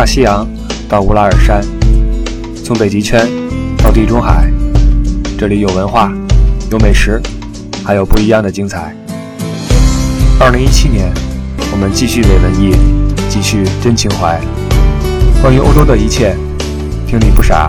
大西洋到乌拉尔山，从北极圈到地中海，这里有文化，有美食，还有不一样的精彩。二零一七年，我们继续伪文艺，继续真情怀。关于欧洲的一切，听你不傻，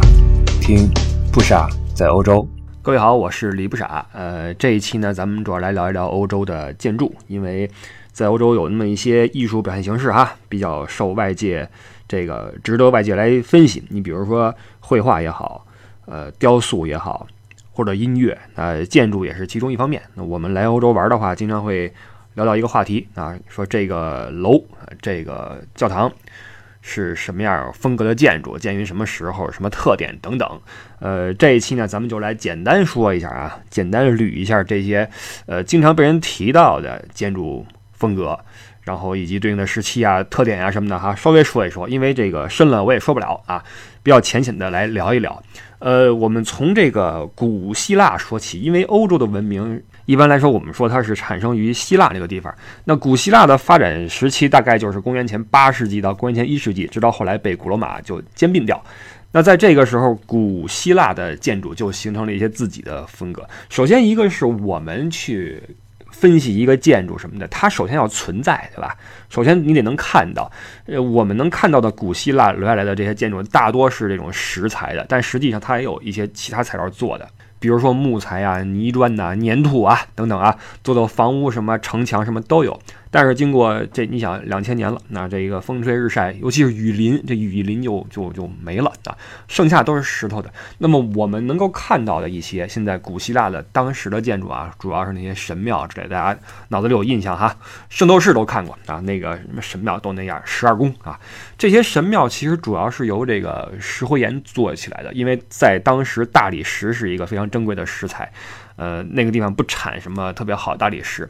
听不傻在欧洲。各位好，我是李不傻。呃，这一期呢，咱们主要来聊一聊欧洲的建筑，因为在欧洲有那么一些艺术表现形式哈，比较受外界这个值得外界来分析。你比如说绘画也好，呃，雕塑也好，或者音乐，呃，建筑也是其中一方面。那我们来欧洲玩的话，经常会聊到一个话题啊，说这个楼，这个教堂。是什么样风格的建筑？建于什么时候？什么特点等等？呃，这一期呢，咱们就来简单说一下啊，简单捋一下这些呃经常被人提到的建筑风格，然后以及对应的时期啊、特点啊什么的哈，稍微说一说。因为这个深了我也说不了啊，比较浅显的来聊一聊。呃，我们从这个古希腊说起，因为欧洲的文明。一般来说，我们说它是产生于希腊这个地方。那古希腊的发展时期大概就是公元前八世纪到公元前一世纪，直到后来被古罗马就兼并掉。那在这个时候，古希腊的建筑就形成了一些自己的风格。首先，一个是我们去分析一个建筑什么的，它首先要存在，对吧？首先你得能看到，呃，我们能看到的古希腊留下来的这些建筑大多是这种石材的，但实际上它也有一些其他材料做的。比如说木材啊、泥砖呐、粘土啊等等啊，做的房屋什么城墙什么都有。但是经过这，你想两千年了，那这个风吹日晒，尤其是雨林，这雨林就就就没了啊，剩下都是石头的。那么我们能够看到的一些现在古希腊的当时的建筑啊，主要是那些神庙之类，大家脑子里有印象哈，圣斗士都看过啊，那个什么神庙都那样，十二宫啊，这些神庙其实主要是由这个石灰岩做起来的，因为在当时大理石是一个非常珍贵的石材，呃，那个地方不产什么特别好的大理石。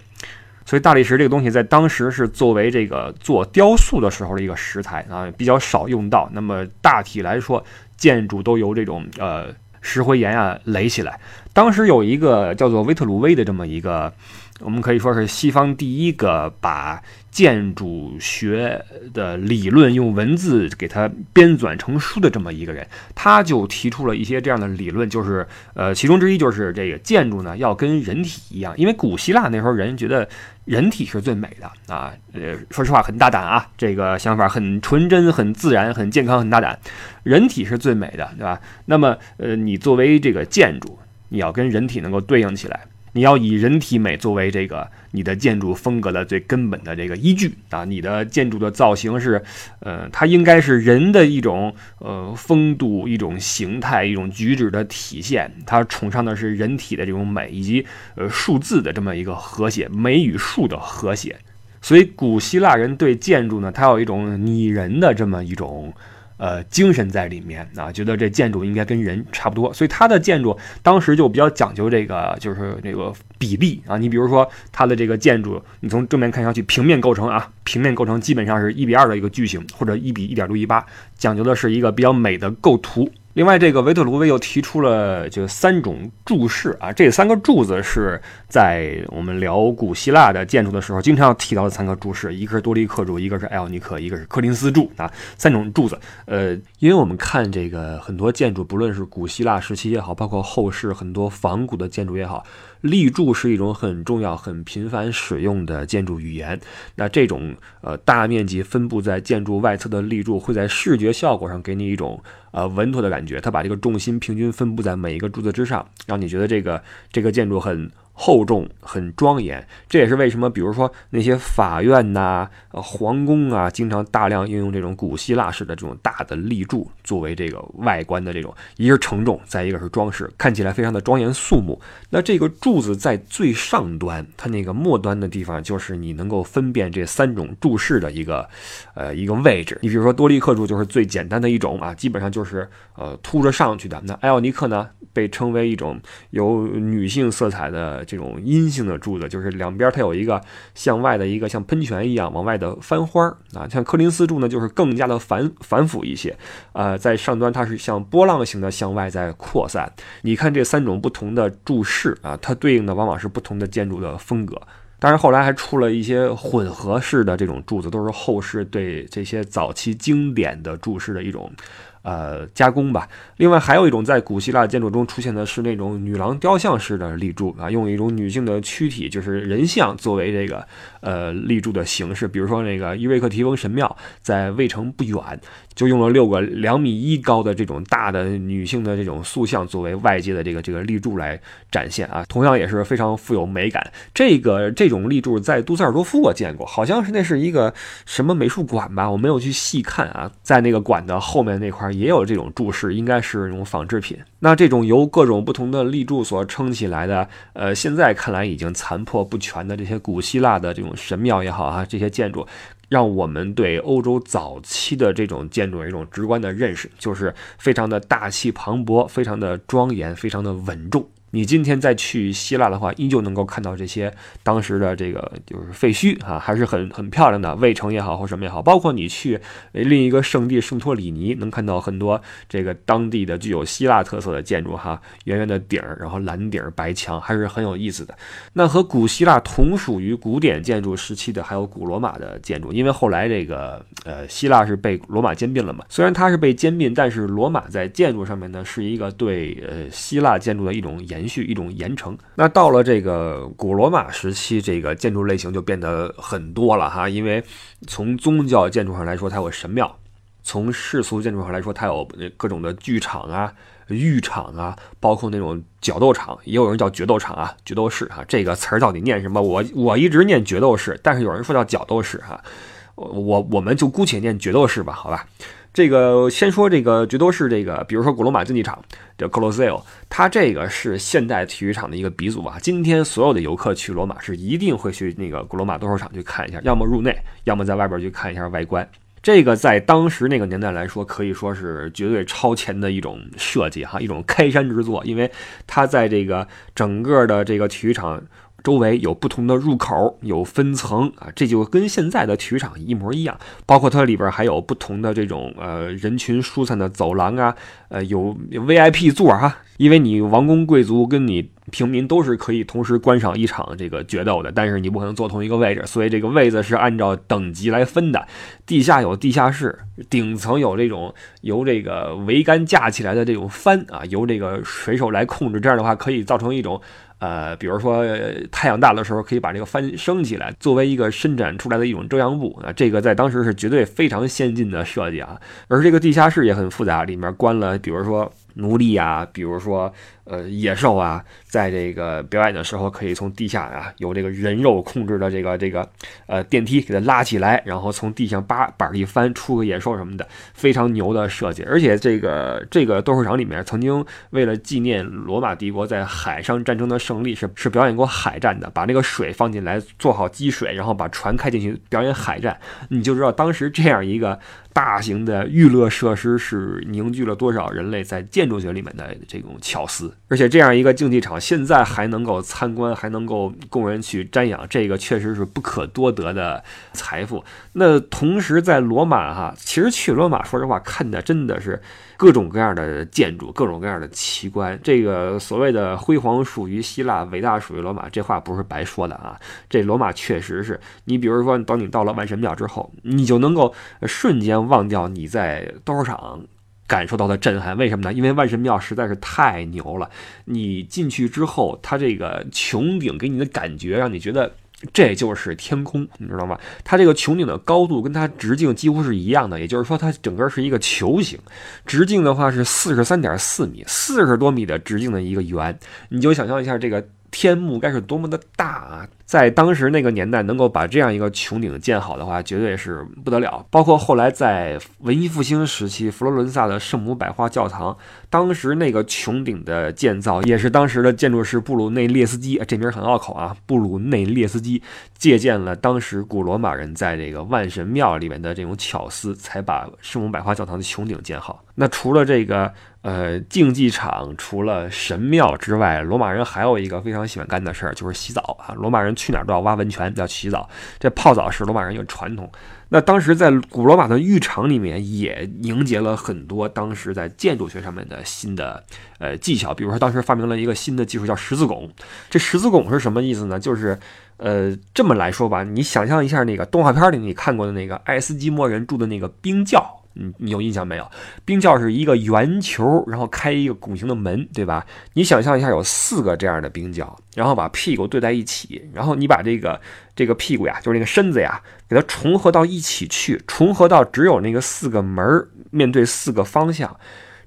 所以大理石这个东西在当时是作为这个做雕塑的时候的一个石材啊，比较少用到。那么大体来说，建筑都由这种呃石灰岩啊垒起来。当时有一个叫做维特鲁威的这么一个，我们可以说是西方第一个把建筑学的理论用文字给它编纂成书的这么一个人，他就提出了一些这样的理论，就是呃，其中之一就是这个建筑呢要跟人体一样，因为古希腊那时候人觉得。人体是最美的啊！呃，说实话很大胆啊，这个想法很纯真、很自然、很健康、很大胆。人体是最美的，对吧？那么，呃，你作为这个建筑，你要跟人体能够对应起来。你要以人体美作为这个你的建筑风格的最根本的这个依据啊，你的建筑的造型是，呃，它应该是人的一种呃风度、一种形态、一种举止的体现。它崇尚的是人体的这种美，以及呃数字的这么一个和谐，美与数的和谐。所以古希腊人对建筑呢，它有一种拟人的这么一种。呃，精神在里面啊，觉得这建筑应该跟人差不多，所以它的建筑当时就比较讲究这个，就是这个比例啊。你比如说它的这个建筑，你从正面看上去，平面构成啊，平面构成基本上是一比二的一个矩形，或者一比一点六一八，讲究的是一个比较美的构图。另外，这个维特鲁威又提出了就三种柱式啊，这三个柱子是在我们聊古希腊的建筑的时候经常提到的三个柱式，一个是多利克柱，一个是艾奥尼克，一个是柯林斯柱啊，三种柱子。呃，因为我们看这个很多建筑，不论是古希腊时期也好，包括后世很多仿古的建筑也好。立柱是一种很重要、很频繁使用的建筑语言。那这种呃大面积分布在建筑外侧的立柱，会在视觉效果上给你一种呃稳妥的感觉。它把这个重心平均分布在每一个柱子之上，让你觉得这个这个建筑很。厚重很庄严，这也是为什么，比如说那些法院呐、呃皇宫啊，经常大量应用这种古希腊式的这种大的立柱作为这个外观的这种，一个是承重，再一个是装饰，看起来非常的庄严肃穆。那这个柱子在最上端，它那个末端的地方，就是你能够分辨这三种柱式的一个，呃一个位置。你比如说多利克柱就是最简单的一种啊，基本上就是呃凸着上去的。那艾奥尼克呢，被称为一种有女性色彩的。这种阴性的柱子，就是两边它有一个向外的一个像喷泉一样往外的翻花儿啊，像柯林斯柱呢，就是更加的繁繁复一些，呃，在上端它是像波浪形的向外在扩散。你看这三种不同的柱式啊，它对应的往往是不同的建筑的风格。当然后来还出了一些混合式的这种柱子，都是后世对这些早期经典的柱式的一种。呃，加工吧。另外，还有一种在古希腊建筑中出现的是那种女郎雕像式的立柱啊，用一种女性的躯体，就是人像作为这个呃立柱的形式。比如说那个伊瑞克提翁神庙，在卫城不远，就用了六个两米一高的这种大的女性的这种塑像作为外界的这个这个立柱来展现啊，同样也是非常富有美感。这个这种立柱在杜塞尔多夫我见过，好像是那是一个什么美术馆吧，我没有去细看啊，在那个馆的后面那块。也有这种柱式，应该是那种仿制品。那这种由各种不同的立柱所撑起来的，呃，现在看来已经残破不全的这些古希腊的这种神庙也好啊，这些建筑，让我们对欧洲早期的这种建筑有一种直观的认识，就是非常的大气磅礴，非常的庄严，非常的稳重。你今天再去希腊的话，依旧能够看到这些当时的这个就是废墟啊，还是很很漂亮的卫城也好或什么也好。包括你去另一个圣地圣托里尼，能看到很多这个当地的具有希腊特色的建筑哈，圆圆的顶儿，然后蓝顶儿白墙，还是很有意思的。那和古希腊同属于古典建筑时期的还有古罗马的建筑，因为后来这个呃希腊是被罗马兼并了嘛。虽然它是被兼并，但是罗马在建筑上面呢是一个对呃希腊建筑的一种延。延续一种延承，那到了这个古罗马时期，这个建筑类型就变得很多了哈。因为从宗教建筑上来说，它有神庙；从世俗建筑上来说，它有各种的剧场啊、浴场啊，包括那种角斗场，也有人叫决斗场啊、决斗士啊。这个词儿到底念什么？我我一直念决斗士，但是有人说叫角斗士哈。我我们就姑且念决斗士吧，好吧。这个先说这个决斗士，这个比如说古罗马竞技场叫 Colosseo，它这个是现代体育场的一个鼻祖啊。今天所有的游客去罗马是一定会去那个古罗马斗兽场去看一下，要么入内，要么在外边去看一下外观。这个在当时那个年代来说，可以说是绝对超前的一种设计哈，一种开山之作，因为它在这个整个的这个体育场。周围有不同的入口，有分层啊，这就跟现在的体育场一模一样。包括它里边还有不同的这种呃人群疏散的走廊啊，呃有 VIP 座哈，因为你王公贵族跟你平民都是可以同时观赏一场这个决斗的，但是你不可能坐同一个位置，所以这个位子是按照等级来分的。地下有地下室，顶层有这种由这个桅杆架起来的这种帆啊，由这个水手来控制，这样的话可以造成一种。呃，比如说太阳大的时候，可以把这个帆升起来，作为一个伸展出来的一种遮阳布啊。这个在当时是绝对非常先进的设计啊。而这个地下室也很复杂，里面关了，比如说奴隶啊，比如说。呃，野兽啊，在这个表演的时候，可以从地下啊，由这个人肉控制的这个这个呃电梯给它拉起来，然后从地上把板一翻，出个野兽什么的，非常牛的设计。而且这个这个斗兽场里面，曾经为了纪念罗马帝国在海上战争的胜利，是是表演过海战的，把那个水放进来做好积水，然后把船开进去表演海战，你就知道当时这样一个大型的娱乐设施是凝聚了多少人类在建筑学里面的这种巧思。而且这样一个竞技场现在还能够参观，还能够供人去瞻仰，这个确实是不可多得的财富。那同时在罗马哈，其实去罗马说实话看的真的是各种各样的建筑，各种各样的奇观。这个所谓的辉煌属于希腊，伟大属于罗马，这话不是白说的啊。这罗马确实是你，比如说等你到了万神庙之后，你就能够瞬间忘掉你在斗兽场。感受到的震撼，为什么呢？因为万神庙实在是太牛了。你进去之后，它这个穹顶给你的感觉，让你觉得这就是天空，你知道吗？它这个穹顶的高度跟它直径几乎是一样的，也就是说，它整个是一个球形，直径的话是四十三点四米，四十多米的直径的一个圆。你就想象一下这个。天幕该是多么的大啊！在当时那个年代，能够把这样一个穹顶建好的话，绝对是不得了。包括后来在文艺复兴时期，佛罗伦萨的圣母百花教堂，当时那个穹顶的建造，也是当时的建筑师布鲁内列斯基，这名很拗口啊，布鲁内列斯基借鉴了当时古罗马人在这个万神庙里面的这种巧思，才把圣母百花教堂的穹顶建好。那除了这个。呃，竞技场除了神庙之外，罗马人还有一个非常喜欢干的事儿，就是洗澡啊。罗马人去哪儿都要挖温泉，要洗澡。这泡澡是罗马人一个传统。那当时在古罗马的浴场里面，也凝结了很多当时在建筑学上面的新的呃技巧。比如说，当时发明了一个新的技术，叫十字拱。这十字拱是什么意思呢？就是。呃，这么来说吧，你想象一下那个动画片里你看过的那个爱斯基摩人住的那个冰窖。你你有印象没有？冰窖是一个圆球，然后开一个拱形的门，对吧？你想象一下，有四个这样的冰窖，然后把屁股对在一起，然后你把这个这个屁股呀，就是那个身子呀，给它重合到一起去，重合到只有那个四个门面对四个方向。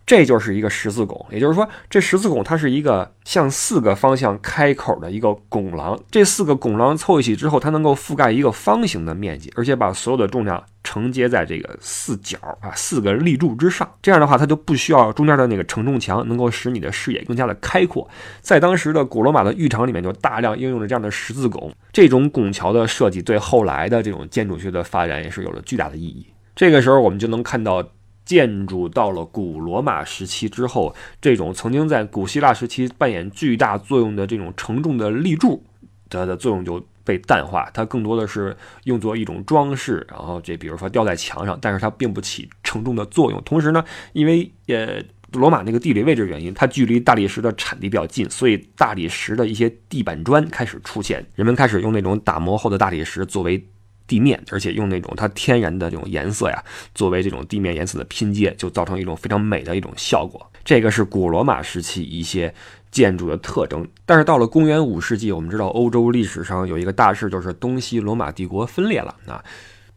这就是一个十字拱，也就是说，这十字拱它是一个向四个方向开口的一个拱廊。这四个拱廊凑一起之后，它能够覆盖一个方形的面积，而且把所有的重量承接在这个四角啊四个立柱之上。这样的话，它就不需要中间的那个承重墙，能够使你的视野更加的开阔。在当时的古罗马的浴场里面，就大量应用了这样的十字拱。这种拱桥的设计对后来的这种建筑学的发展也是有了巨大的意义。这个时候，我们就能看到。建筑到了古罗马时期之后，这种曾经在古希腊时期扮演巨大作用的这种承重的立柱，它的作用就被淡化，它更多的是用作一种装饰，然后这比如说吊在墙上，但是它并不起承重的作用。同时呢，因为呃罗马那个地理位置原因，它距离大理石的产地比较近，所以大理石的一些地板砖开始出现，人们开始用那种打磨后的大理石作为。地面，而且用那种它天然的这种颜色呀，作为这种地面颜色的拼接，就造成一种非常美的一种效果。这个是古罗马时期一些建筑的特征。但是到了公元五世纪，我们知道欧洲历史上有一个大事，就是东西罗马帝国分裂了。啊，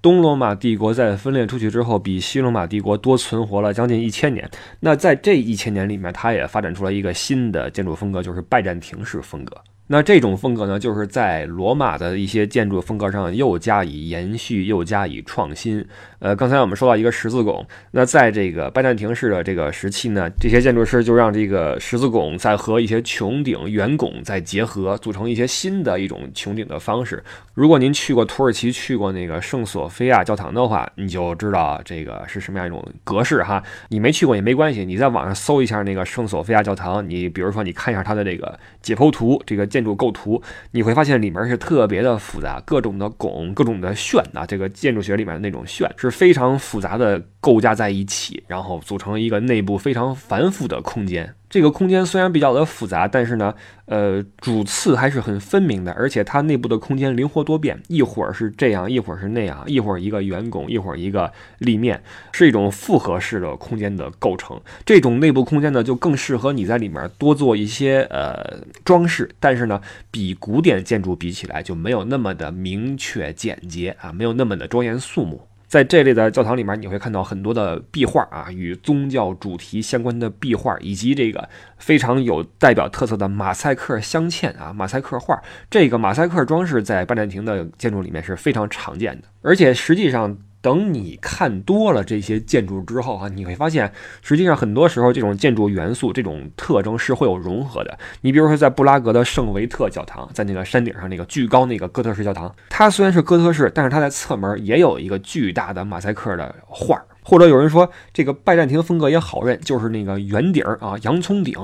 东罗马帝国在分裂出去之后，比西罗马帝国多存活了将近一千年。那在这一千年里面，它也发展出了一个新的建筑风格，就是拜占庭式风格。那这种风格呢，就是在罗马的一些建筑风格上又加以延续，又加以创新。呃，刚才我们说到一个十字拱，那在这个拜占庭式的这个时期呢，这些建筑师就让这个十字拱再和一些穹顶、圆拱再结合，组成一些新的一种穹顶的方式。如果您去过土耳其，去过那个圣索菲亚教堂的话，你就知道这个是什么样一种格式哈。你没去过也没关系，你在网上搜一下那个圣索菲亚教堂，你比如说你看一下它的这个解剖图，这个建筑构图，你会发现里面是特别的复杂，各种的拱，各种的旋啊，这个建筑学里面的那种旋是。是非常复杂的构架在一起，然后组成一个内部非常繁复的空间。这个空间虽然比较的复杂，但是呢，呃，主次还是很分明的，而且它内部的空间灵活多变，一会儿是这样，一会儿是那样，一会儿一个圆拱，一会儿一个立面，是一种复合式的空间的构成。这种内部空间呢，就更适合你在里面多做一些呃装饰，但是呢，比古典建筑比起来就没有那么的明确简洁啊，没有那么的庄严肃穆。在这类的教堂里面，你会看到很多的壁画啊，与宗教主题相关的壁画，以及这个非常有代表特色的马赛克镶嵌啊，马赛克画。这个马赛克装饰在拜占庭的建筑里面是非常常见的，而且实际上。等你看多了这些建筑之后啊，你会发现，实际上很多时候这种建筑元素、这种特征是会有融合的。你比如说，在布拉格的圣维特教堂，在那个山顶上那个巨高那个哥特式教堂，它虽然是哥特式，但是它在侧门也有一个巨大的马赛克的画儿。或者有人说，这个拜占庭风格也好认，就是那个圆顶啊，洋葱顶，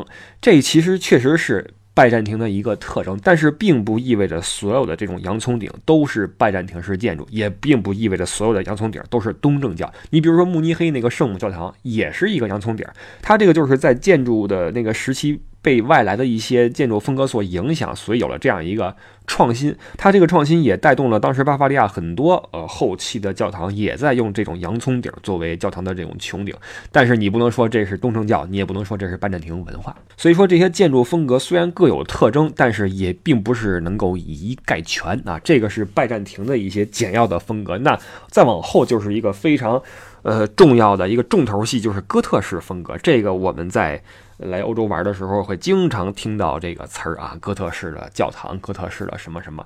这其实确实是。拜占庭的一个特征，但是并不意味着所有的这种洋葱顶都是拜占庭式建筑，也并不意味着所有的洋葱顶都是东正教。你比如说慕尼黑那个圣母教堂，也是一个洋葱顶，它这个就是在建筑的那个时期。被外来的一些建筑风格所影响，所以有了这样一个创新。它这个创新也带动了当时巴伐利亚很多呃后期的教堂也在用这种洋葱顶作为教堂的这种穹顶。但是你不能说这是东正教，你也不能说这是拜占庭文化。所以说这些建筑风格虽然各有特征，但是也并不是能够以一概全啊。这个是拜占庭的一些简要的风格。那再往后就是一个非常呃重要的一个重头戏，就是哥特式风格。这个我们在。来欧洲玩的时候，会经常听到这个词儿啊，哥特式的教堂，哥特式的什么什么，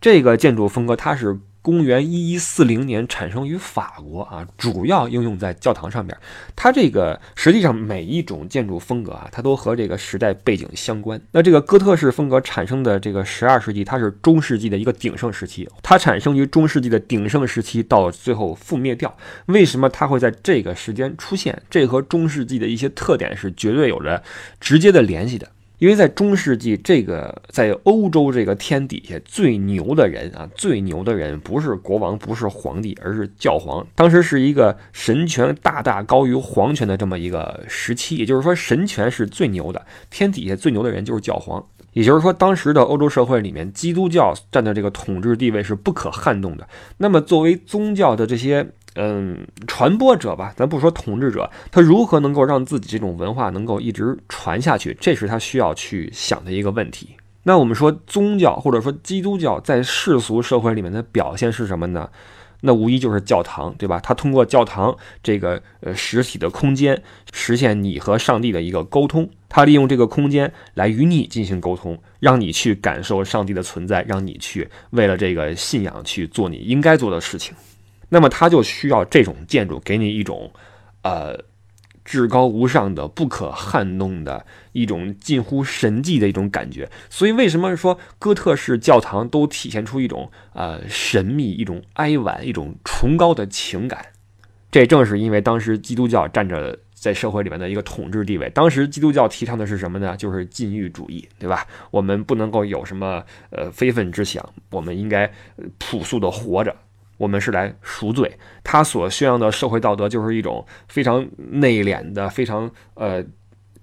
这个建筑风格它是。公元一一四零年产生于法国啊，主要应用在教堂上边。它这个实际上每一种建筑风格啊，它都和这个时代背景相关。那这个哥特式风格产生的这个十二世纪，它是中世纪的一个鼎盛时期。它产生于中世纪的鼎盛时期，到最后覆灭掉。为什么它会在这个时间出现？这和中世纪的一些特点是绝对有着直接的联系的。因为在中世纪，这个在欧洲这个天底下最牛的人啊，最牛的人不是国王，不是皇帝，而是教皇。当时是一个神权大大高于皇权的这么一个时期，也就是说，神权是最牛的，天底下最牛的人就是教皇。也就是说，当时的欧洲社会里面，基督教占的这个统治地位是不可撼动的。那么，作为宗教的这些嗯传播者吧，咱不说统治者，他如何能够让自己这种文化能够一直传下去？这是他需要去想的一个问题。那我们说宗教或者说基督教在世俗社会里面的表现是什么呢？那无疑就是教堂，对吧？它通过教堂这个呃实体的空间，实现你和上帝的一个沟通。它利用这个空间来与你进行沟通，让你去感受上帝的存在，让你去为了这个信仰去做你应该做的事情。那么，它就需要这种建筑给你一种，呃。至高无上的、不可撼动的一种近乎神迹的一种感觉，所以为什么说哥特式教堂都体现出一种呃神秘、一种哀婉、一种崇高的情感？这正是因为当时基督教占着在社会里面的一个统治地位。当时基督教提倡的是什么呢？就是禁欲主义，对吧？我们不能够有什么呃非分之想，我们应该朴素的活着。我们是来赎罪，他所宣扬的社会道德就是一种非常内敛的、非常呃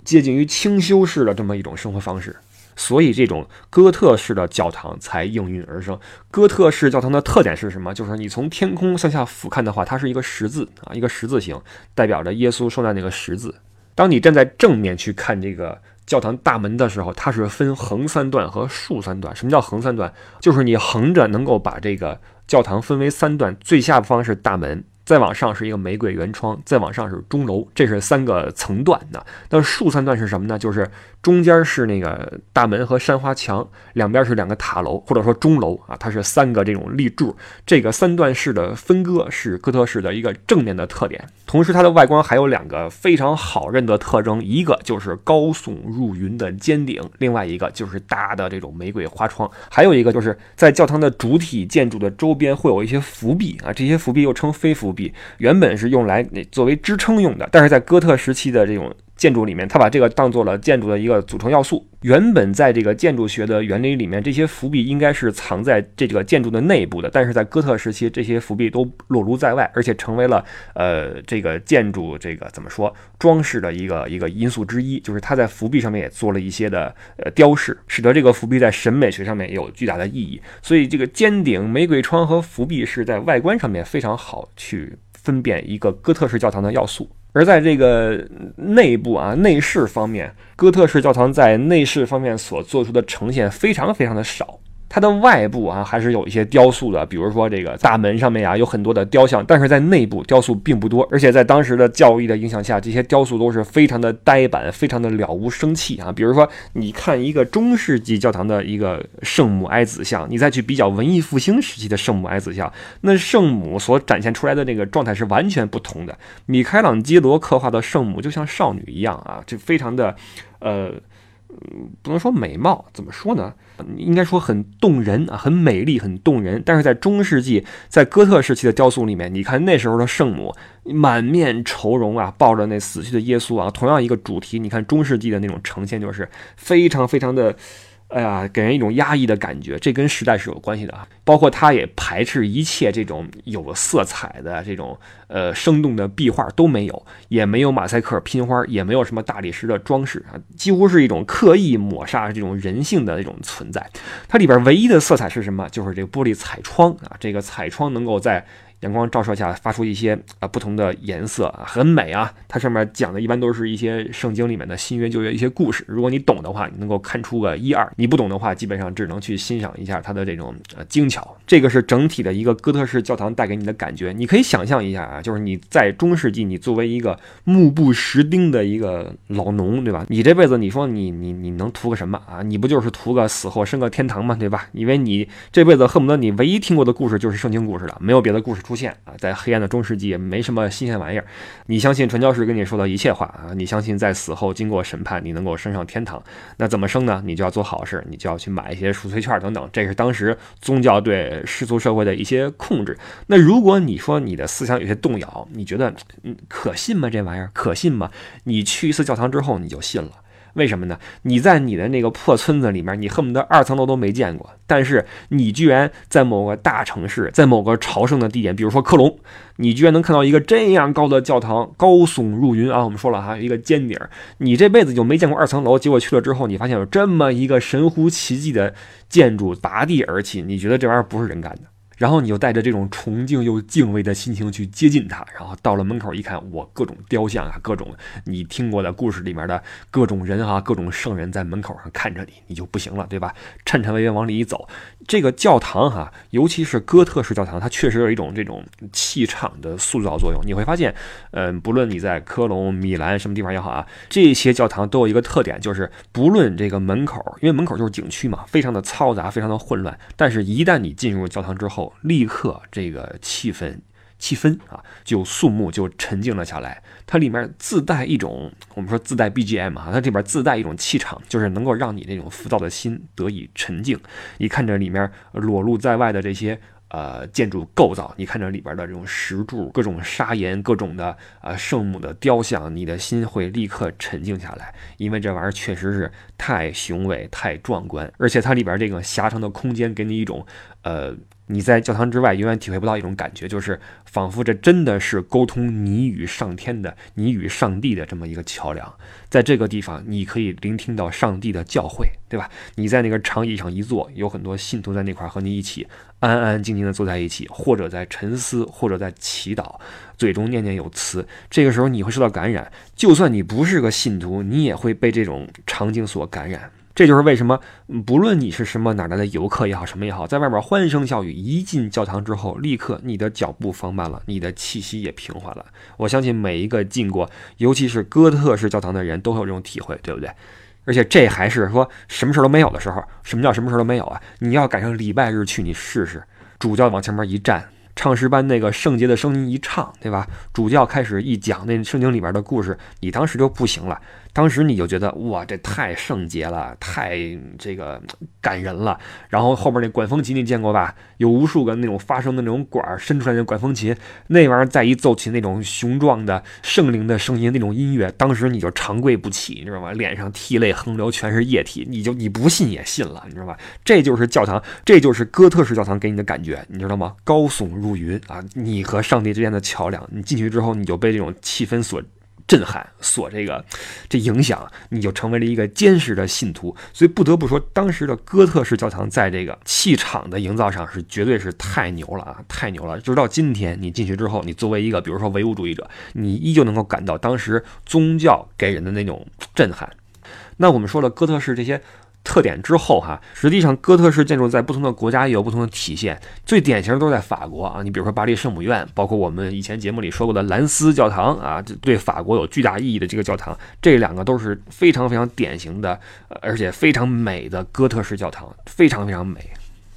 接近于清修式的这么一种生活方式，所以这种哥特式的教堂才应运而生。哥特式教堂的特点是什么？就是你从天空向下俯瞰的话，它是一个十字啊，一个十字形，代表着耶稣受难那个十字。当你站在正面去看这个教堂大门的时候，它是分横三段和竖三段。什么叫横三段？就是你横着能够把这个。教堂分为三段，最下方是大门。再往上是一个玫瑰圆窗，再往上是钟楼，这是三个层段的。那竖三段是什么呢？就是中间是那个大门和山花墙，两边是两个塔楼或者说钟楼啊，它是三个这种立柱。这个三段式的分割是哥特式的一个正面的特点。同时，它的外观还有两个非常好认的特征，一个就是高耸入云的尖顶，另外一个就是大的这种玫瑰花窗，还有一个就是在教堂的主体建筑的周边会有一些伏壁啊，这些伏壁又称飞伏。比原本是用来作为支撑用的，但是在哥特时期的这种。建筑里面，他把这个当做了建筑的一个组成要素。原本在这个建筑学的原理里面，这些伏笔应该是藏在这个建筑的内部的。但是在哥特时期，这些伏笔都裸露在外，而且成为了呃这个建筑这个怎么说装饰的一个一个因素之一。就是它在伏笔上面也做了一些的呃雕饰，使得这个伏笔在审美学上面有巨大的意义。所以这个尖顶玫瑰窗和伏笔是在外观上面非常好去分辨一个哥特式教堂的要素。而在这个内部啊内饰方面，哥特式教堂在内饰方面所做出的呈现非常非常的少。它的外部啊还是有一些雕塑的，比如说这个大门上面啊有很多的雕像，但是在内部雕塑并不多，而且在当时的教义的影响下，这些雕塑都是非常的呆板，非常的了无生气啊。比如说，你看一个中世纪教堂的一个圣母哀子像，你再去比较文艺复兴时期的圣母哀子像，那圣母所展现出来的那个状态是完全不同的。米开朗基罗刻画的圣母就像少女一样啊，就非常的，呃。嗯，不能说美貌，怎么说呢？应该说很动人啊，很美丽，很动人。但是在中世纪，在哥特时期的雕塑里面，你看那时候的圣母满面愁容啊，抱着那死去的耶稣啊，同样一个主题，你看中世纪的那种呈现就是非常非常的。哎呀，给人一种压抑的感觉，这跟时代是有关系的啊。包括他也排斥一切这种有色彩的这种呃生动的壁画都没有，也没有马赛克拼花，也没有什么大理石的装饰啊，几乎是一种刻意抹杀这种人性的这种存在。它里边唯一的色彩是什么？就是这个玻璃彩窗啊，这个彩窗能够在。阳光照射下，发出一些啊不同的颜色，很美啊。它上面讲的一般都是一些圣经里面的新约旧约一些故事。如果你懂的话，你能够看出个一二；你不懂的话，基本上只能去欣赏一下它的这种呃精巧。这个是整体的一个哥特式教堂带给你的感觉。你可以想象一下啊，就是你在中世纪，你作为一个目不识丁的一个老农，对吧？你这辈子你说你你你能图个什么啊？你不就是图个死后升个天堂吗？对吧？因为你这辈子恨不得你唯一听过的故事就是圣经故事了，没有别的故事出。出现啊，在黑暗的中世纪也没什么新鲜玩意儿。你相信传教士跟你说的一切话啊？你相信在死后经过审判，你能够升上天堂？那怎么升呢？你就要做好事，你就要去买一些赎罪券等等。这是当时宗教对世俗社会的一些控制。那如果你说你的思想有些动摇，你觉得可信吗？这玩意儿可信吗？你去一次教堂之后你就信了。为什么呢？你在你的那个破村子里面，你恨不得二层楼都没见过，但是你居然在某个大城市，在某个朝圣的地点，比如说科隆，你居然能看到一个这样高的教堂，高耸入云啊！我们说了哈，一个尖顶，你这辈子就没见过二层楼，结果去了之后，你发现有这么一个神乎其技的建筑拔地而起，你觉得这玩意儿不是人干的？然后你就带着这种崇敬又敬畏的心情去接近他，然后到了门口一看，我各种雕像啊，各种你听过的故事里面的各种人啊，各种圣人在门口上看着你，你就不行了，对吧？颤颤巍巍往里一走，这个教堂哈，尤其是哥特式教堂，它确实有一种这种气场的塑造作用。你会发现，嗯，不论你在科隆、米兰什么地方也好啊，这些教堂都有一个特点，就是不论这个门口，因为门口就是景区嘛，非常的嘈杂，非常的混乱，但是一旦你进入教堂之后，立刻，这个气氛气氛啊，就肃穆，就沉静了下来。它里面自带一种，我们说自带 BGM 啊，它这边自带一种气场，就是能够让你那种浮躁的心得以沉静。你看着里面裸露在外的这些呃建筑构造，你看着里边的这种石柱、各种砂岩、各种的呃圣母的雕像，你的心会立刻沉静下来，因为这玩意儿确实是太雄伟、太壮观，而且它里边这个狭长的空间给你一种呃。你在教堂之外永远体会不到一种感觉，就是仿佛这真的是沟通你与上天的、你与上帝的这么一个桥梁。在这个地方，你可以聆听到上帝的教诲，对吧？你在那个长椅上一坐，有很多信徒在那块和你一起安安静静的坐在一起，或者在沉思，或者在祈祷，嘴中念念有词。这个时候你会受到感染，就算你不是个信徒，你也会被这种场景所感染。这就是为什么，不论你是什么哪来的游客也好，什么也好，在外面欢声笑语，一进教堂之后，立刻你的脚步放慢了，你的气息也平缓了。我相信每一个进过，尤其是哥特式教堂的人都会有这种体会，对不对？而且这还是说什么事都没有的时候。什么叫什么事都没有啊？你要赶上礼拜日去，你试试，主教往前面一站。唱诗班那个圣洁的声音一唱，对吧？主教开始一讲那圣经里边的故事，你当时就不行了。当时你就觉得哇，这太圣洁了，太这个感人了。然后后边那管风琴你见过吧？有无数个那种发声的那种管伸出来的管风琴，那玩意儿再一奏起那种雄壮的圣灵的声音，那种音乐，当时你就长跪不起，你知道吗？脸上涕泪横流，全是液体，你就你不信也信了，你知道吧？这就是教堂，这就是哥特式教堂给你的感觉，你知道吗？高耸入云啊，你和上帝之间的桥梁。你进去之后，你就被这种气氛所。震撼，所这个这影响，你就成为了一个坚实的信徒。所以不得不说，当时的哥特式教堂在这个气场的营造上是绝对是太牛了啊，太牛了！直到今天，你进去之后，你作为一个比如说唯物主义者，你依旧能够感到当时宗教给人的那种震撼。那我们说了哥特式这些。特点之后哈，实际上哥特式建筑在不同的国家也有不同的体现。最典型的都是在法国啊，你比如说巴黎圣母院，包括我们以前节目里说过的兰斯教堂啊，这对法国有巨大意义的这个教堂，这两个都是非常非常典型的，而且非常美的哥特式教堂，非常非常美。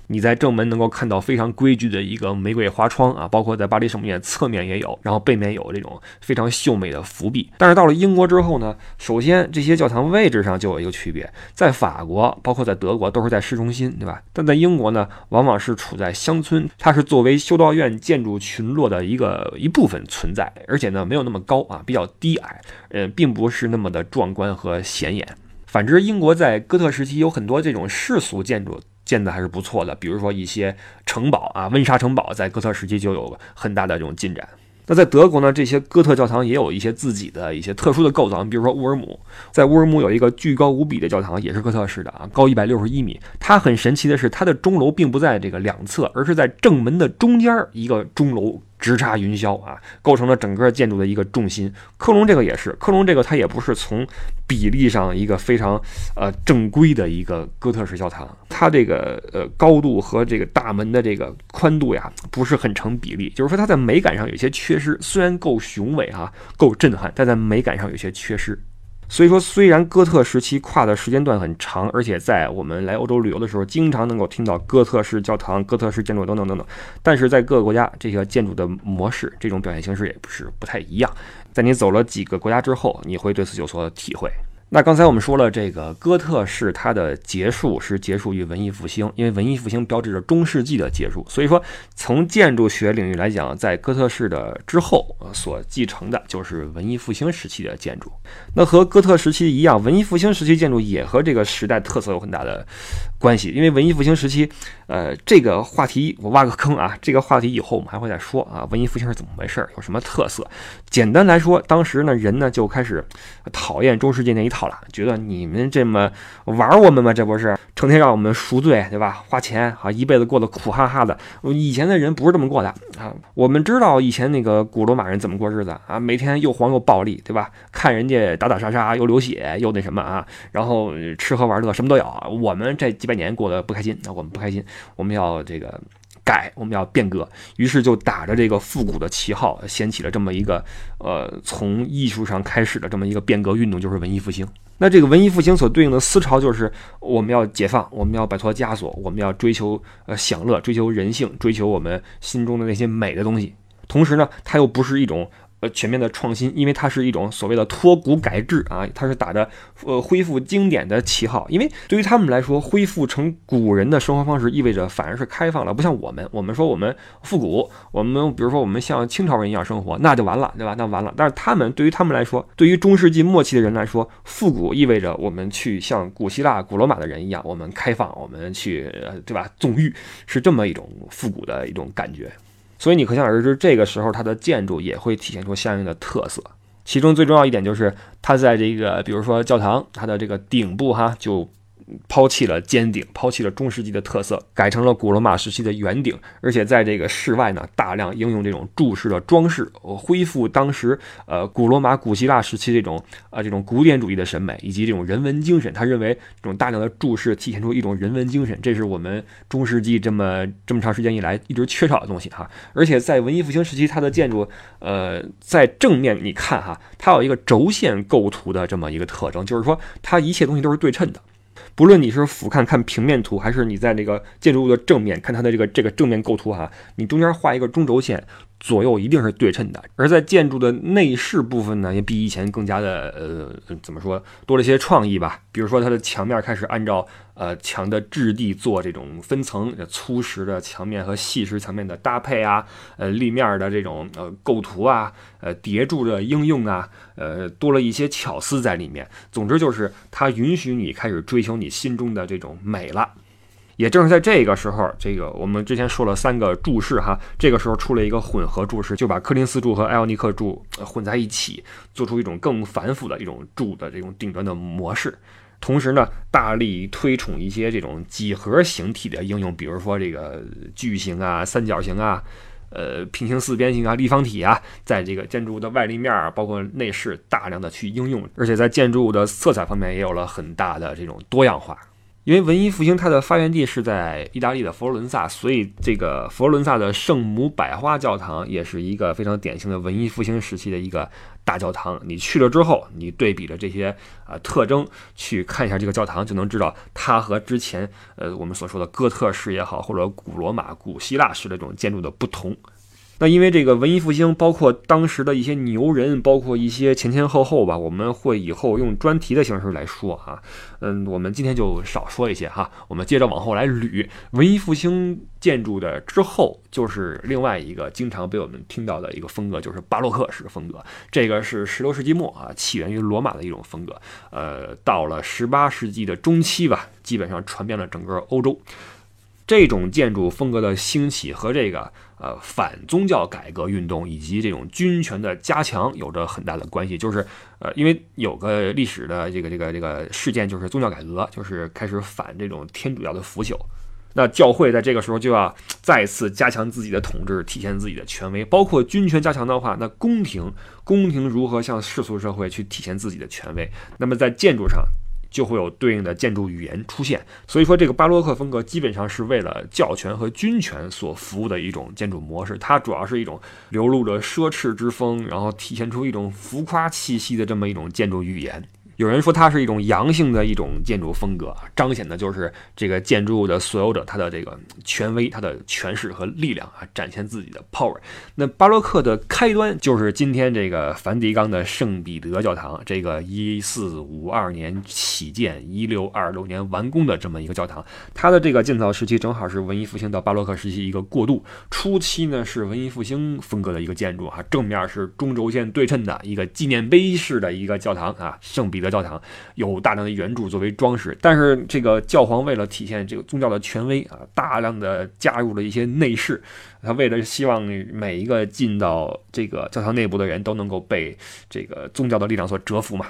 你在正门能够看到非常规矩的一个玫瑰花窗啊，包括在巴黎圣母院侧面也有，然后背面有这种非常秀美的伏壁。但是到了英国之后呢，首先这些教堂位置上就有一个区别，在法国，包括在德国都是在市中心，对吧？但在英国呢，往往是处在乡村，它是作为修道院建筑群落的一个一部分存在，而且呢没有那么高啊，比较低矮，呃，并不是那么的壮观和显眼。反之，英国在哥特时期有很多这种世俗建筑。建的还是不错的，比如说一些城堡啊，温莎城堡在哥特时期就有很大的这种进展。那在德国呢，这些哥特教堂也有一些自己的一些特殊的构造，比如说乌尔姆，在乌尔姆有一个巨高无比的教堂，也是哥特式的啊，高一百六十一米。它很神奇的是，它的钟楼并不在这个两侧，而是在正门的中间一个钟楼。直插云霄啊，构成了整个建筑的一个重心。科隆这个也是，科隆这个它也不是从比例上一个非常呃正规的一个哥特式教堂，它这个呃高度和这个大门的这个宽度呀不是很成比例，就是说它在美感上有些缺失。虽然够雄伟哈，够震撼，但在美感上有些缺失。所以说，虽然哥特时期跨的时间段很长，而且在我们来欧洲旅游的时候，经常能够听到哥特式教堂、哥特式建筑等等等等，但是在各个国家，这个建筑的模式、这种表现形式也不是不太一样。在你走了几个国家之后，你会对此有所体会。那刚才我们说了，这个哥特式它的结束是结束于文艺复兴，因为文艺复兴标志着中世纪的结束，所以说从建筑学领域来讲，在哥特式的之后所继承的就是文艺复兴时期的建筑。那和哥特时期一样，文艺复兴时期建筑也和这个时代特色有很大的关系，因为文艺复兴时期，呃，这个话题我挖个坑啊，这个话题以后我们还会再说啊，文艺复兴是怎么回事，有什么特色？简单来说，当时呢人呢就开始讨厌中世纪那一套。了，觉得你们这么玩我们吗？这不是成天让我们赎罪，对吧？花钱啊，一辈子过得苦哈哈的。以前的人不是这么过的啊。我们知道以前那个古罗马人怎么过日子啊，每天又黄又暴力，对吧？看人家打打杀杀，又流血，又那什么啊，然后吃喝玩乐什么都有。我们这几百年过得不开心，那我们不开心，我们要这个。改，我们要变革，于是就打着这个复古的旗号，掀起了这么一个，呃，从艺术上开始的这么一个变革运动，就是文艺复兴。那这个文艺复兴所对应的思潮，就是我们要解放，我们要摆脱枷锁，我们要追求呃享乐，追求人性，追求我们心中的那些美的东西。同时呢，它又不是一种。呃，全面的创新，因为它是一种所谓的脱古改制啊，它是打着呃恢复经典的旗号。因为对于他们来说，恢复成古人的生活方式，意味着反而是开放了，不像我们，我们说我们复古，我们比如说我们像清朝人一样生活，那就完了，对吧？那完了。但是他们对于他们来说，对于中世纪末期的人来说，复古意味着我们去像古希腊、古罗马的人一样，我们开放，我们去，对吧？纵欲是这么一种复古的一种感觉。所以你可想而知，这个时候它的建筑也会体现出相应的特色。其中最重要一点就是，它在这个，比如说教堂，它的这个顶部哈就。抛弃了尖顶，抛弃了中世纪的特色，改成了古罗马时期的圆顶，而且在这个室外呢，大量应用这种柱式的装饰，恢复当时呃古罗马、古希腊时期这种啊这种古典主义的审美以及这种人文精神。他认为这种大量的柱式体现出一种人文精神，这是我们中世纪这么这么长时间以来一直缺少的东西哈。而且在文艺复兴时期，它的建筑呃在正面你看哈，它有一个轴线构图的这么一个特征，就是说它一切东西都是对称的。不论你是俯瞰看平面图，还是你在那个建筑物的正面看它的这个这个正面构图哈，你中间画一个中轴线。左右一定是对称的，而在建筑的内饰部分呢，也比以前更加的呃，怎么说，多了些创意吧。比如说，它的墙面开始按照呃墙的质地做这种分层，粗实的墙面和细实墙面的搭配啊，呃，立面的这种呃构图啊，呃，叠柱的应用啊，呃，多了一些巧思在里面。总之就是它允许你开始追求你心中的这种美了。也正是在这个时候，这个我们之前说了三个柱式哈，这个时候出了一个混合柱式，就把柯林斯柱和艾奥尼克柱混在一起，做出一种更繁复的一种柱的这种顶端的模式。同时呢，大力推崇一些这种几何形体的应用，比如说这个矩形啊、三角形啊、呃平行四边形啊、立方体啊，在这个建筑物的外立面包括内饰大量的去应用，而且在建筑物的色彩方面也有了很大的这种多样化。因为文艺复兴它的发源地是在意大利的佛罗伦萨，所以这个佛罗伦萨的圣母百花教堂也是一个非常典型的文艺复兴时期的一个大教堂。你去了之后，你对比着这些呃特征去看一下这个教堂，就能知道它和之前呃我们所说的哥特式也好，或者古罗马、古希腊式的这种建筑的不同。那因为这个文艺复兴，包括当时的一些牛人，包括一些前前后后吧，我们会以后用专题的形式来说啊。嗯，我们今天就少说一些哈，我们接着往后来捋。文艺复兴建筑的之后，就是另外一个经常被我们听到的一个风格，就是巴洛克式风格。这个是十六世纪末啊，起源于罗马的一种风格。呃，到了十八世纪的中期吧，基本上传遍了整个欧洲。这种建筑风格的兴起和这个呃反宗教改革运动以及这种军权的加强有着很大的关系。就是呃，因为有个历史的这个这个这个事件，就是宗教改革，就是开始反这种天主教的腐朽。那教会在这个时候就要再次加强自己的统治，体现自己的权威。包括军权加强的话，那宫廷宫廷如何向世俗社会去体现自己的权威？那么在建筑上。就会有对应的建筑语言出现，所以说这个巴洛克风格基本上是为了教权和军权所服务的一种建筑模式。它主要是一种流露着奢侈之风，然后体现出一种浮夸气息的这么一种建筑语言。有人说它是一种阳性的一种建筑风格，彰显的就是这个建筑物的所有者他的这个权威、他的权势和力量啊，展现自己的 power。那巴洛克的开端就是今天这个梵蒂冈的圣彼得教堂，这个一四五二年起建、一六二六年完工的这么一个教堂。它的这个建造时期正好是文艺复兴到巴洛克时期一个过渡，初期呢是文艺复兴风格的一个建筑啊，正面是中轴线对称的一个纪念碑式的一个教堂啊，圣彼得。教堂有大量的圆柱作为装饰，但是这个教皇为了体现这个宗教的权威啊，大量的加入了一些内饰。他为了希望每一个进到这个教堂内部的人都能够被这个宗教的力量所折服嘛。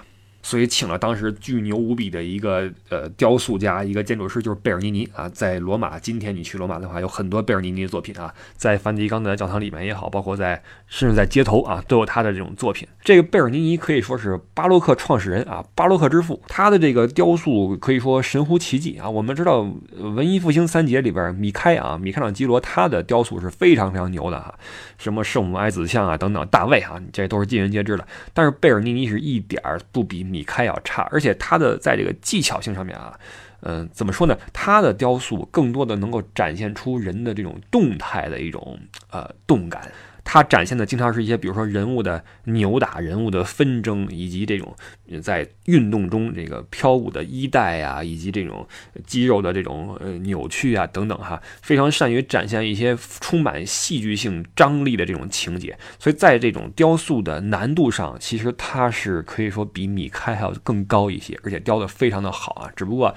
所以请了当时巨牛无比的一个呃雕塑家，一个建筑师，就是贝尔尼尼啊。在罗马，今天你去罗马的话，有很多贝尔尼尼的作品啊，在梵蒂冈的教堂里面也好，包括在甚至在街头啊，都有他的这种作品。这个贝尔尼尼可以说是巴洛克创始人啊，巴洛克之父。他的这个雕塑可以说神乎其技啊。我们知道文艺复兴三杰里边，米开啊，米开朗基罗他的雕塑是非常非常牛的哈，什么圣母爱子像啊等等，大卫啊，这都是尽人皆知的。但是贝尔尼尼是一点儿不比。米比开要差，而且他的在这个技巧性上面啊，嗯，怎么说呢？他的雕塑更多的能够展现出人的这种动态的一种呃动感。它展现的经常是一些，比如说人物的扭打、人物的纷争，以及这种在运动中这个飘舞的衣带啊，以及这种肌肉的这种呃扭曲啊等等哈，非常善于展现一些充满戏剧性张力的这种情节。所以在这种雕塑的难度上，其实它是可以说比米开还要更高一些，而且雕的非常的好啊。只不过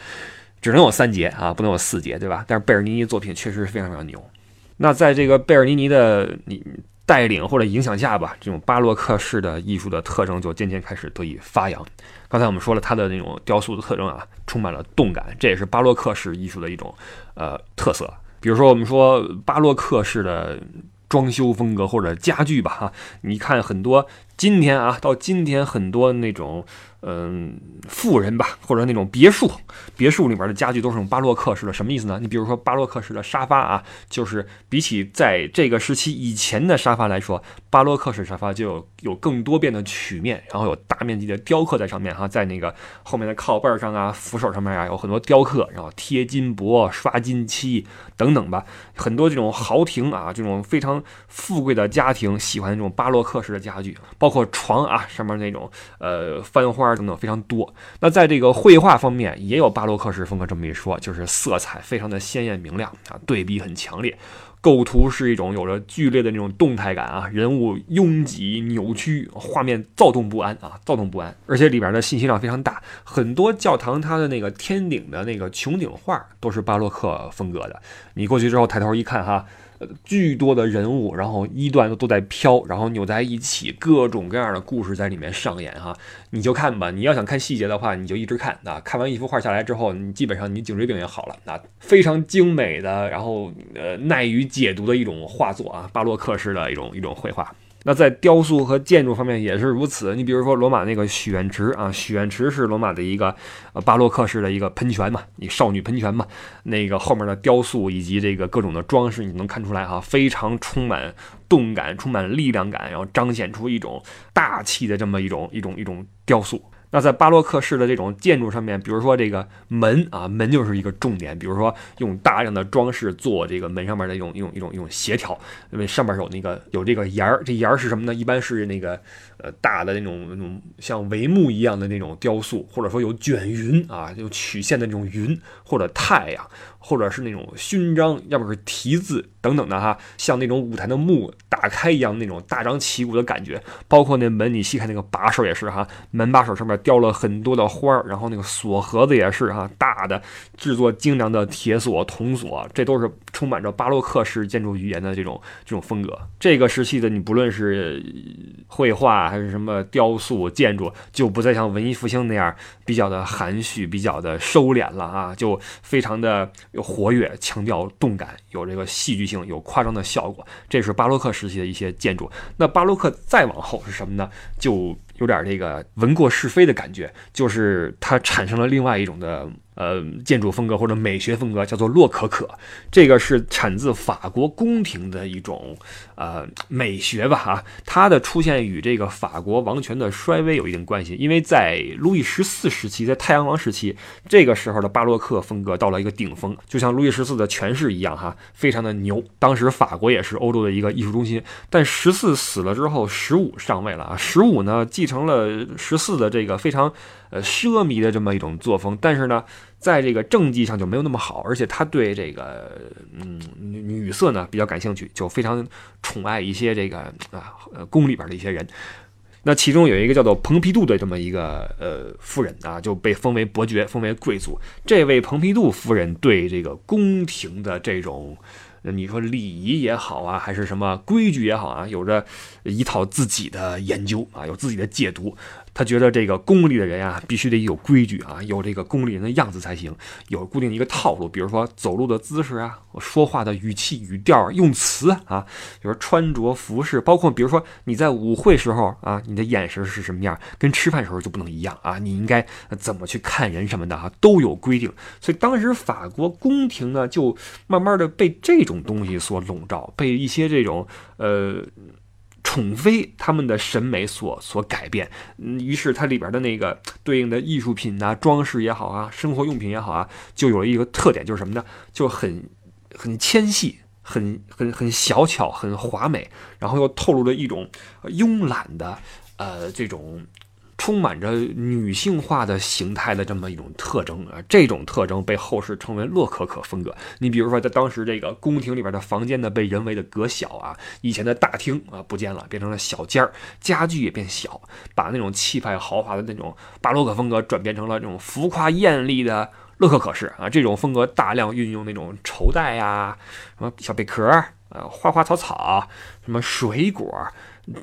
只能有三节啊，不能有四节，对吧？但是贝尔尼尼作品确实是非常非常牛。那在这个贝尔尼尼的你。带领或者影响下吧，这种巴洛克式的艺术的特征就渐渐开始得以发扬。刚才我们说了，它的那种雕塑的特征啊，充满了动感，这也是巴洛克式艺术的一种呃特色。比如说，我们说巴洛克式的装修风格或者家具吧，哈，你看很多。今天啊，到今天很多那种，嗯，富人吧，或者那种别墅，别墅里面的家具都是用巴洛克式的。什么意思呢？你比如说巴洛克式的沙发啊，就是比起在这个时期以前的沙发来说，巴洛克式沙发就有有更多变的曲面，然后有大面积的雕刻在上面哈，在那个后面的靠背上啊、扶手上面啊，有很多雕刻，然后贴金箔、刷金漆等等吧，很多这种豪庭啊，这种非常富贵的家庭喜欢这种巴洛克式的家具，包。括床啊，上面那种呃翻花等等非常多。那在这个绘画方面，也有巴洛克式风格这么一说，就是色彩非常的鲜艳明亮啊，对比很强烈，构图是一种有着剧烈的那种动态感啊，人物拥挤扭曲，画面躁动不安啊，躁动不安，而且里边的信息量非常大。很多教堂它的那个天顶的那个穹顶画都是巴洛克风格的，你过去之后抬头一看哈。巨多的人物，然后一段都都在飘，然后扭在一起，各种各样的故事在里面上演哈。你就看吧，你要想看细节的话，你就一直看啊。看完一幅画下来之后，你基本上你颈椎病也好了啊。非常精美的，然后呃耐于解读的一种画作啊，巴洛克式的一种一种绘画。那在雕塑和建筑方面也是如此。你比如说罗马那个许愿池啊，许愿池是罗马的一个巴洛克式的一个喷泉嘛，你少女喷泉嘛，那个后面的雕塑以及这个各种的装饰，你能看出来哈，非常充满动感，充满力量感，然后彰显出一种大气的这么一种一种一种雕塑。那在巴洛克式的这种建筑上面，比如说这个门啊，门就是一个重点。比如说用大量的装饰做这个门上面的一种一种一种一种协调，因为上面有那个有这个檐儿，这檐儿是什么呢？一般是那个呃大的那种那种像帷幕一样的那种雕塑，或者说有卷云啊，有曲线的那种云，或者太阳。或者是那种勋章，要么是题字等等的哈，像那种舞台的幕打开一样那种大张旗鼓的感觉。包括那门，你细看那个把手也是哈，门把手上面雕了很多的花儿，然后那个锁盒子也是哈，大的制作精良的铁锁、铜锁，这都是充满着巴洛克式建筑语言的这种这种风格。这个时期的你不论是绘画还是什么雕塑、建筑，就不再像文艺复兴那样比较的含蓄、比较的收敛了啊，就非常的。有活跃，强调动感，有这个戏剧性，有夸张的效果，这是巴洛克时期的一些建筑。那巴洛克再往后是什么呢？就有点这个闻过是非的感觉，就是它产生了另外一种的呃，建筑风格或者美学风格叫做洛可可，这个是产自法国宫廷的一种呃美学吧啊，它的出现与这个法国王权的衰微有一定关系，因为在路易十四时期，在太阳王时期，这个时候的巴洛克风格到了一个顶峰，就像路易十四的权势一样哈，非常的牛。当时法国也是欧洲的一个艺术中心，但十四死了之后，十五上位了啊，十五呢继承了十四的这个非常。呃，奢靡的这么一种作风，但是呢，在这个政绩上就没有那么好，而且他对这个嗯女色呢比较感兴趣，就非常宠爱一些这个啊呃宫里边的一些人。那其中有一个叫做蓬皮杜的这么一个呃夫人啊，就被封为伯爵，封为贵族。这位蓬皮杜夫人对这个宫廷的这种。你说礼仪也好啊，还是什么规矩也好啊，有着一套自己的研究啊，有自己的解读。他觉得这个宫里的人啊，必须得有规矩啊，有这个宫里人的样子才行，有固定一个套路。比如说走路的姿势啊，说话的语气语调、用词啊，比如穿着服饰，包括比如说你在舞会时候啊，你的眼神是什么样，跟吃饭时候就不能一样啊，你应该怎么去看人什么的啊，都有规定。所以当时法国宫廷呢，就慢慢的被这种。种东西所笼罩，被一些这种呃宠妃他们的审美所所改变，嗯，于是它里边的那个对应的艺术品呐、装饰也好啊、生活用品也好啊，就有了一个特点，就是什么呢？就很很纤细、很很很小巧、很华美，然后又透露着一种慵懒的呃这种。充满着女性化的形态的这么一种特征啊，这种特征被后世称为洛可可风格。你比如说，在当时这个宫廷里边的房间呢，被人为的隔小啊，以前的大厅啊不见了，变成了小间儿，家具也变小，把那种气派豪华的那种巴洛克风格转变成了这种浮夸艳丽的洛可可式啊。这种风格大量运用那种绸带呀，什么小贝壳啊，花花草草，什么水果。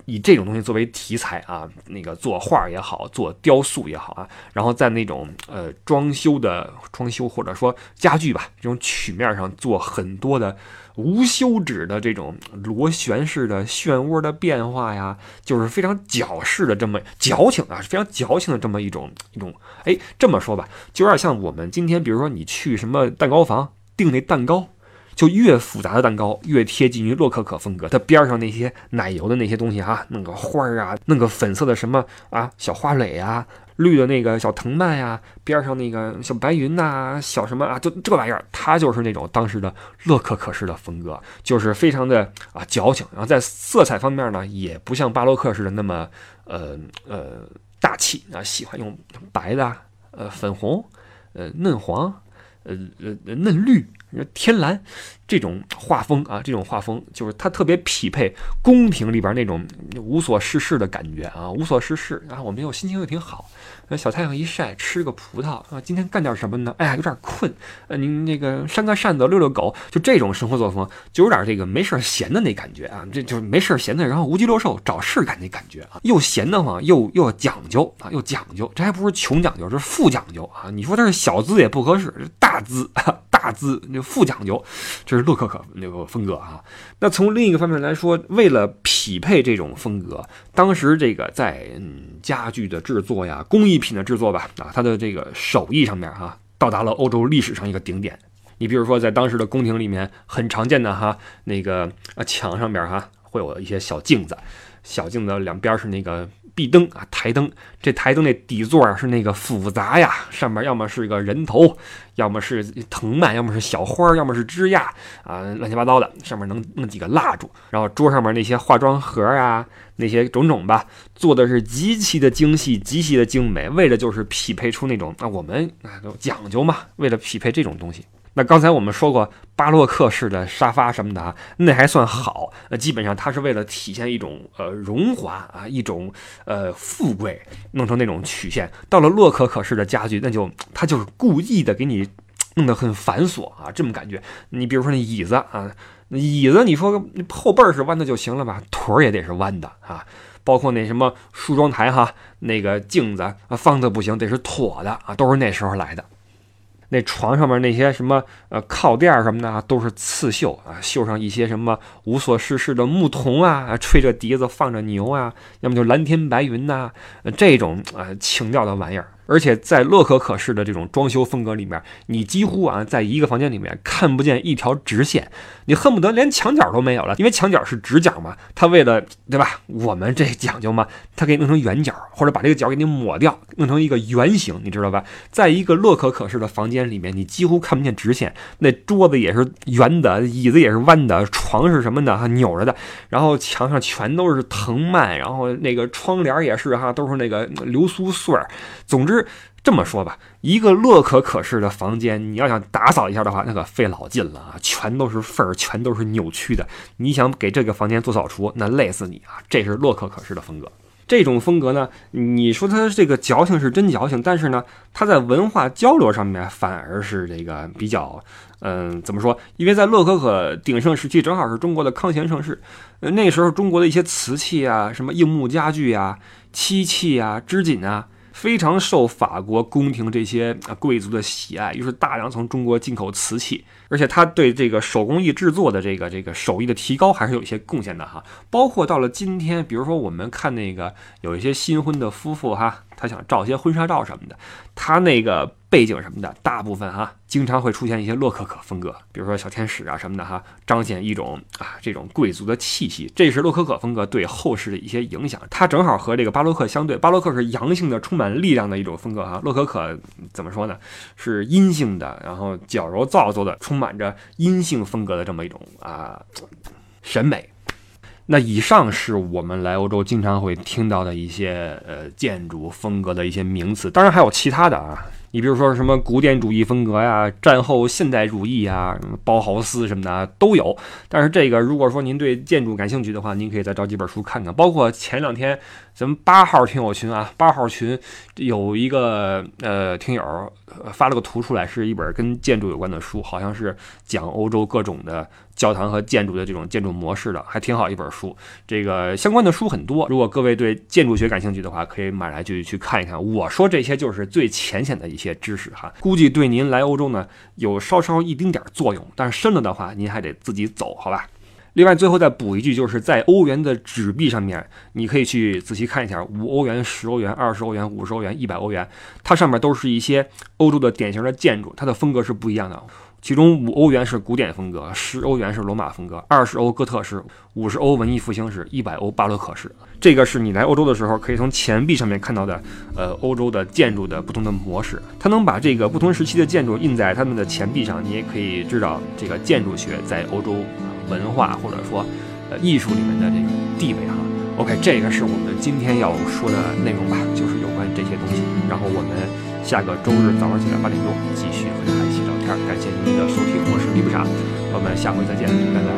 以这种东西作为题材啊，那个作画也好，做雕塑也好啊，然后在那种呃装修的装修或者说家具吧这种曲面上做很多的无休止的这种螺旋式的漩涡的变化呀，就是非常矫饰的这么矫情啊，非常矫情的这么一种一种。哎，这么说吧，就有点像我们今天，比如说你去什么蛋糕房订那蛋糕。就越复杂的蛋糕越贴近于洛可可风格，它边上那些奶油的那些东西哈，弄个花儿啊，弄个粉色的什么啊小花蕾啊，绿的那个小藤蔓呀，边上那个小白云呐，小什么啊，就这玩意儿，它就是那种当时的洛可可式的风格，就是非常的啊矫情，然后在色彩方面呢，也不像巴洛克似的那么呃呃大气啊，喜欢用白的呃粉红呃嫩黄呃呃嫩绿。天蓝，这种画风啊，这种画风就是它特别匹配宫廷里边那种无所事事的感觉啊，无所事事啊，我们又心情又挺好。那小太阳一晒，吃个葡萄啊，今天干点什么呢？哎呀，有点困。呃，您那个扇个扇子，遛遛狗，就这种生活作风，就有点这个没事闲的那感觉啊，这就是没事闲的，然后无鸡六兽找事干那感觉啊，又闲得慌，又又讲究啊，又讲究，这还不是穷讲究，这是富讲究啊。你说它是小资也不合适，大资。大字那富讲究，这是洛可可那个风格啊。那从另一个方面来说，为了匹配这种风格，当时这个在嗯家具的制作呀、工艺品的制作吧啊，它的这个手艺上面哈，到达了欧洲历史上一个顶点。你比如说，在当时的宫廷里面很常见的哈，那个啊墙上边哈会有一些小镜子，小镜子两边是那个。壁灯啊，台灯，这台灯那底座啊是那个复杂呀，上面要么是个人头，要么是藤蔓，要么是小花，要么是枝桠啊，乱七八糟的，上面能弄几个蜡烛，然后桌上面那些化妆盒啊，那些种种吧，做的是极其的精细，极其的精美，为的就是匹配出那种啊，我们啊都讲究嘛，为了匹配这种东西。那刚才我们说过巴洛克式的沙发什么的啊，那还算好。那基本上它是为了体现一种呃荣华啊，一种呃富贵，弄成那种曲线。到了洛可可式的家具，那就它就是故意的给你弄得很繁琐啊，这么感觉。你比如说那椅子啊，椅子你说后背是弯的就行了吧，腿儿也得是弯的啊。包括那什么梳妆台哈，那个镜子啊放的不行，得是妥的啊，都是那时候来的。那床上面那些什么呃靠垫什么的都是刺绣啊，绣上一些什么无所事事的牧童啊，吹着笛子放着牛啊，要么就蓝天白云呐，这种呃情调的玩意儿。而且在乐可可式的这种装修风格里面，你几乎啊在一个房间里面看不见一条直线，你恨不得连墙角都没有了，因为墙角是直角嘛，它为了对吧？我们这讲究嘛，它给你弄成圆角，或者把这个角给你抹掉，弄成一个圆形，你知道吧？在一个乐可可式的房间里面，你几乎看不见直线，那桌子也是圆的，椅子也是弯的，床是什么的哈扭着的，然后墙上全都是藤蔓，然后那个窗帘也是哈，都是那个流苏穗儿，总之。这么说吧，一个乐可可式的房间，你要想打扫一下的话，那可费老劲了啊！全都是缝儿，全都是扭曲的。你想给这个房间做扫除，那累死你啊！这是乐可可式的风格。这种风格呢，你说它这个矫情是真矫情，但是呢，它在文化交流上面反而是这个比较，嗯，怎么说？因为在乐可可鼎盛时期，正好是中国的康乾盛世，那时候中国的一些瓷器啊，什么硬木家具啊、漆器啊、织锦啊。非常受法国宫廷这些贵族的喜爱，于是大量从中国进口瓷器，而且他对这个手工艺制作的这个这个手艺的提高还是有一些贡献的哈。包括到了今天，比如说我们看那个有一些新婚的夫妇哈。他想照些婚纱照什么的，他那个背景什么的，大部分哈经常会出现一些洛可可风格，比如说小天使啊什么的哈，彰显一种啊这种贵族的气息。这是洛可可风格对后世的一些影响。它正好和这个巴洛克相对，巴洛克是阳性的、充满力量的一种风格哈，洛可可怎么说呢？是阴性的，然后矫揉造作的，充满着阴性风格的这么一种啊审美。那以上是我们来欧洲经常会听到的一些呃建筑风格的一些名词，当然还有其他的啊。你比如说什么古典主义风格呀、战后现代主义啊、包豪斯什么的都有。但是这个如果说您对建筑感兴趣的话，您可以再找几本书看看。包括前两天咱们八号听友群啊，八号群有一个呃听友发了个图出来，是一本跟建筑有关的书，好像是讲欧洲各种的教堂和建筑的这种建筑模式的，还挺好一本书。这个相关的书很多，如果各位对建筑学感兴趣的话，可以买来就去看一看。我说这些就是最浅显的。一些知识哈，估计对您来欧洲呢有稍稍一丁点儿作用，但是深了的话，您还得自己走，好吧？另外，最后再补一句，就是在欧元的纸币上面，你可以去仔细看一下，五欧元、十欧元、二十欧元、五十欧元、一百欧元，它上面都是一些欧洲的典型的建筑，它的风格是不一样的。其中五欧元是古典风格，十欧元是罗马风格，二十欧哥特式，五十欧文艺复兴式，一百欧巴洛克式。这个是你来欧洲的时候可以从钱币上面看到的，呃，欧洲的建筑的不同的模式。它能把这个不同时期的建筑印在他们的钱币上，你也可以知道这个建筑学在欧洲文化或者说呃艺术里面的这个地位哈。OK，这个是我们今天要说的内容吧，就是有关这些东西。然后我们下个周日早上起来八点钟继续和大家感谢您的收听，我是李不傻，我们下回再见，拜拜。